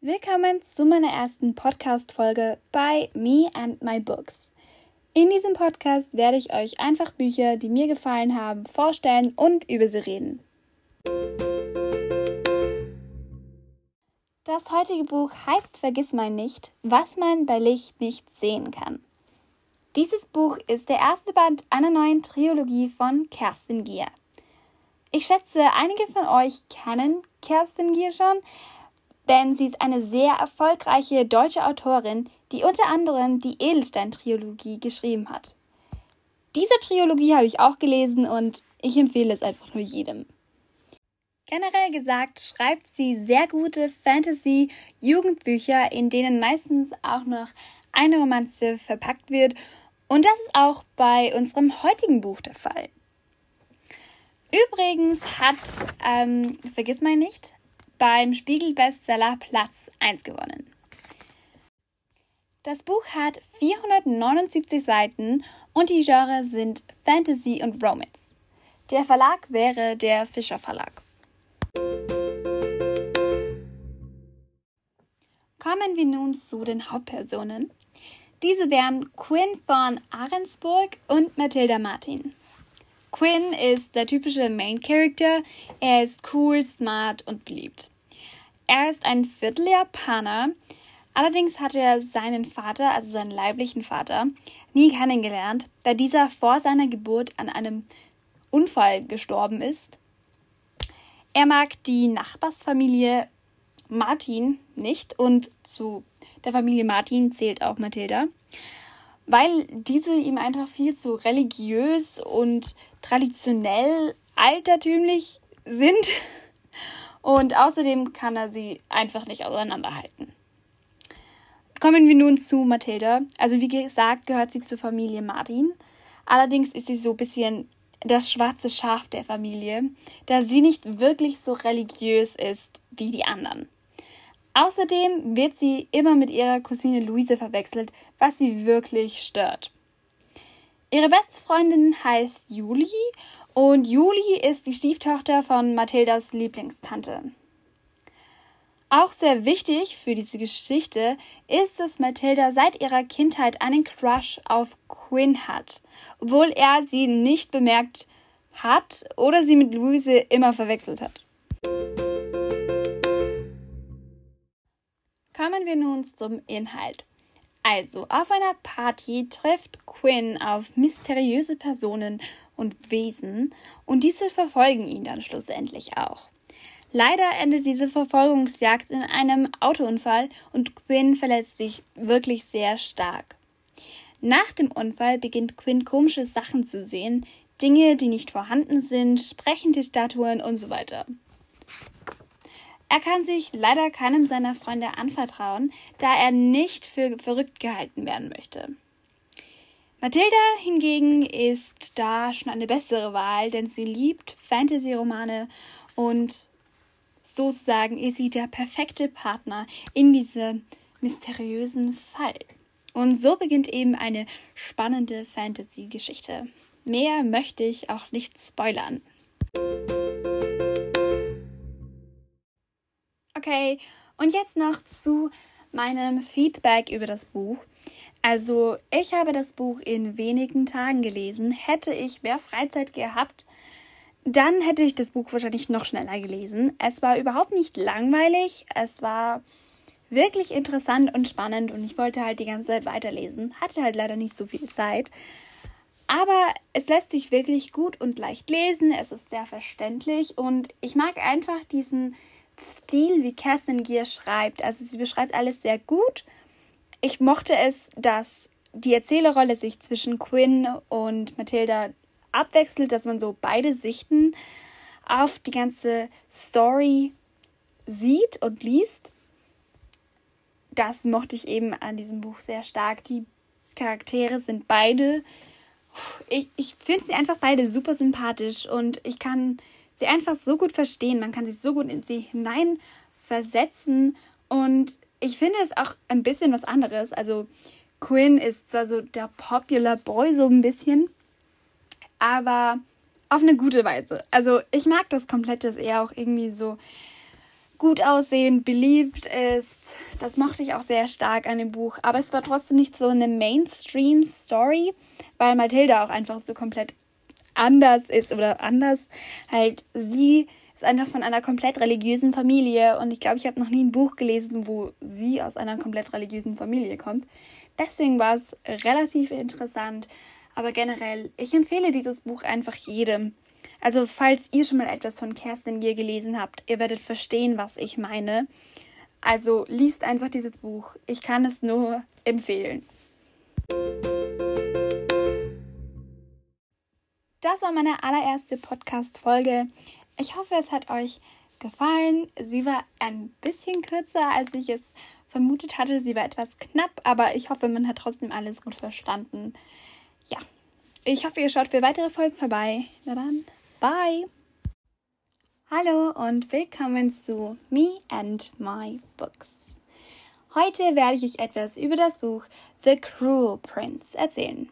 Willkommen zu meiner ersten Podcast-Folge bei Me and My Books. In diesem Podcast werde ich euch einfach Bücher, die mir gefallen haben, vorstellen und über sie reden. Das heutige Buch heißt Vergiss mein nicht, was man bei Licht nicht sehen kann. Dieses Buch ist der erste Band einer neuen Trilogie von Kerstin Gier. Ich schätze, einige von euch kennen Kerstin Gier schon, denn sie ist eine sehr erfolgreiche deutsche Autorin, die unter anderem die Edelstein-Trilogie geschrieben hat. Diese Trilogie habe ich auch gelesen und ich empfehle es einfach nur jedem. Generell gesagt schreibt sie sehr gute Fantasy-Jugendbücher, in denen meistens auch noch eine Romanze verpackt wird. Und das ist auch bei unserem heutigen Buch der Fall. Übrigens hat, ähm, vergiss mal nicht, beim Spiegel-Bestseller Platz 1 gewonnen. Das Buch hat 479 Seiten und die Genres sind Fantasy und Romance. Der Verlag wäre der Fischer Verlag. Kommen wir nun zu den Hauptpersonen. Diese wären Quinn von Ahrensburg und Mathilda Martin. Quinn ist der typische Main Character. Er ist cool, smart und beliebt. Er ist ein Vierteljapaner. Allerdings hat er seinen Vater, also seinen leiblichen Vater, nie kennengelernt, da dieser vor seiner Geburt an einem Unfall gestorben ist. Er mag die Nachbarsfamilie Martin nicht und zu der Familie Martin zählt auch Mathilda weil diese ihm einfach viel zu religiös und traditionell altertümlich sind. Und außerdem kann er sie einfach nicht auseinanderhalten. Kommen wir nun zu Mathilda. Also wie gesagt, gehört sie zur Familie Martin. Allerdings ist sie so ein bisschen das schwarze Schaf der Familie, da sie nicht wirklich so religiös ist wie die anderen. Außerdem wird sie immer mit ihrer Cousine Luise verwechselt, was sie wirklich stört. Ihre beste Freundin heißt Julie und Julie ist die Stieftochter von Mathildas Lieblingstante. Auch sehr wichtig für diese Geschichte ist, dass Mathilda seit ihrer Kindheit einen Crush auf Quinn hat, obwohl er sie nicht bemerkt hat oder sie mit Luise immer verwechselt hat. Kommen wir nun zum Inhalt. Also, auf einer Party trifft Quinn auf mysteriöse Personen und Wesen und diese verfolgen ihn dann schlussendlich auch. Leider endet diese Verfolgungsjagd in einem Autounfall und Quinn verletzt sich wirklich sehr stark. Nach dem Unfall beginnt Quinn komische Sachen zu sehen, Dinge, die nicht vorhanden sind, sprechende Statuen und so weiter. Er kann sich leider keinem seiner Freunde anvertrauen, da er nicht für verrückt gehalten werden möchte. Mathilda hingegen ist da schon eine bessere Wahl, denn sie liebt Fantasy-Romane und sozusagen ist sie der perfekte Partner in diesem mysteriösen Fall. Und so beginnt eben eine spannende Fantasy-Geschichte. Mehr möchte ich auch nicht spoilern. Okay, und jetzt noch zu meinem Feedback über das Buch. Also, ich habe das Buch in wenigen Tagen gelesen. Hätte ich mehr Freizeit gehabt, dann hätte ich das Buch wahrscheinlich noch schneller gelesen. Es war überhaupt nicht langweilig. Es war wirklich interessant und spannend und ich wollte halt die ganze Zeit weiterlesen. Hatte halt leider nicht so viel Zeit. Aber es lässt sich wirklich gut und leicht lesen. Es ist sehr verständlich und ich mag einfach diesen Stil, wie Kerstin Gier schreibt. Also sie beschreibt alles sehr gut. Ich mochte es, dass die Erzählerrolle sich zwischen Quinn und Mathilda abwechselt, dass man so beide Sichten auf die ganze Story sieht und liest. Das mochte ich eben an diesem Buch sehr stark. Die Charaktere sind beide. Ich, ich finde sie einfach beide super sympathisch und ich kann sie einfach so gut verstehen. Man kann sich so gut in sie hineinversetzen. Und ich finde es auch ein bisschen was anderes. Also Quinn ist zwar so der Popular Boy so ein bisschen, aber auf eine gute Weise. Also ich mag das komplett, dass er auch irgendwie so gut aussehen, beliebt ist. Das mochte ich auch sehr stark an dem Buch. Aber es war trotzdem nicht so eine Mainstream-Story, weil Mathilda auch einfach so komplett anders ist oder anders. Halt, sie ist einfach von einer komplett religiösen Familie und ich glaube, ich habe noch nie ein Buch gelesen, wo sie aus einer komplett religiösen Familie kommt. Deswegen war es relativ interessant. Aber generell, ich empfehle dieses Buch einfach jedem. Also, falls ihr schon mal etwas von Kerstin Gier gelesen habt, ihr werdet verstehen, was ich meine. Also, liest einfach dieses Buch. Ich kann es nur empfehlen. Das war meine allererste Podcast-Folge. Ich hoffe, es hat euch gefallen. Sie war ein bisschen kürzer, als ich es vermutet hatte. Sie war etwas knapp, aber ich hoffe, man hat trotzdem alles gut verstanden. Ja, ich hoffe, ihr schaut für weitere Folgen vorbei. Na dann. Bye! Hallo und willkommen zu Me and My Books. Heute werde ich euch etwas über das Buch The Cruel Prince erzählen.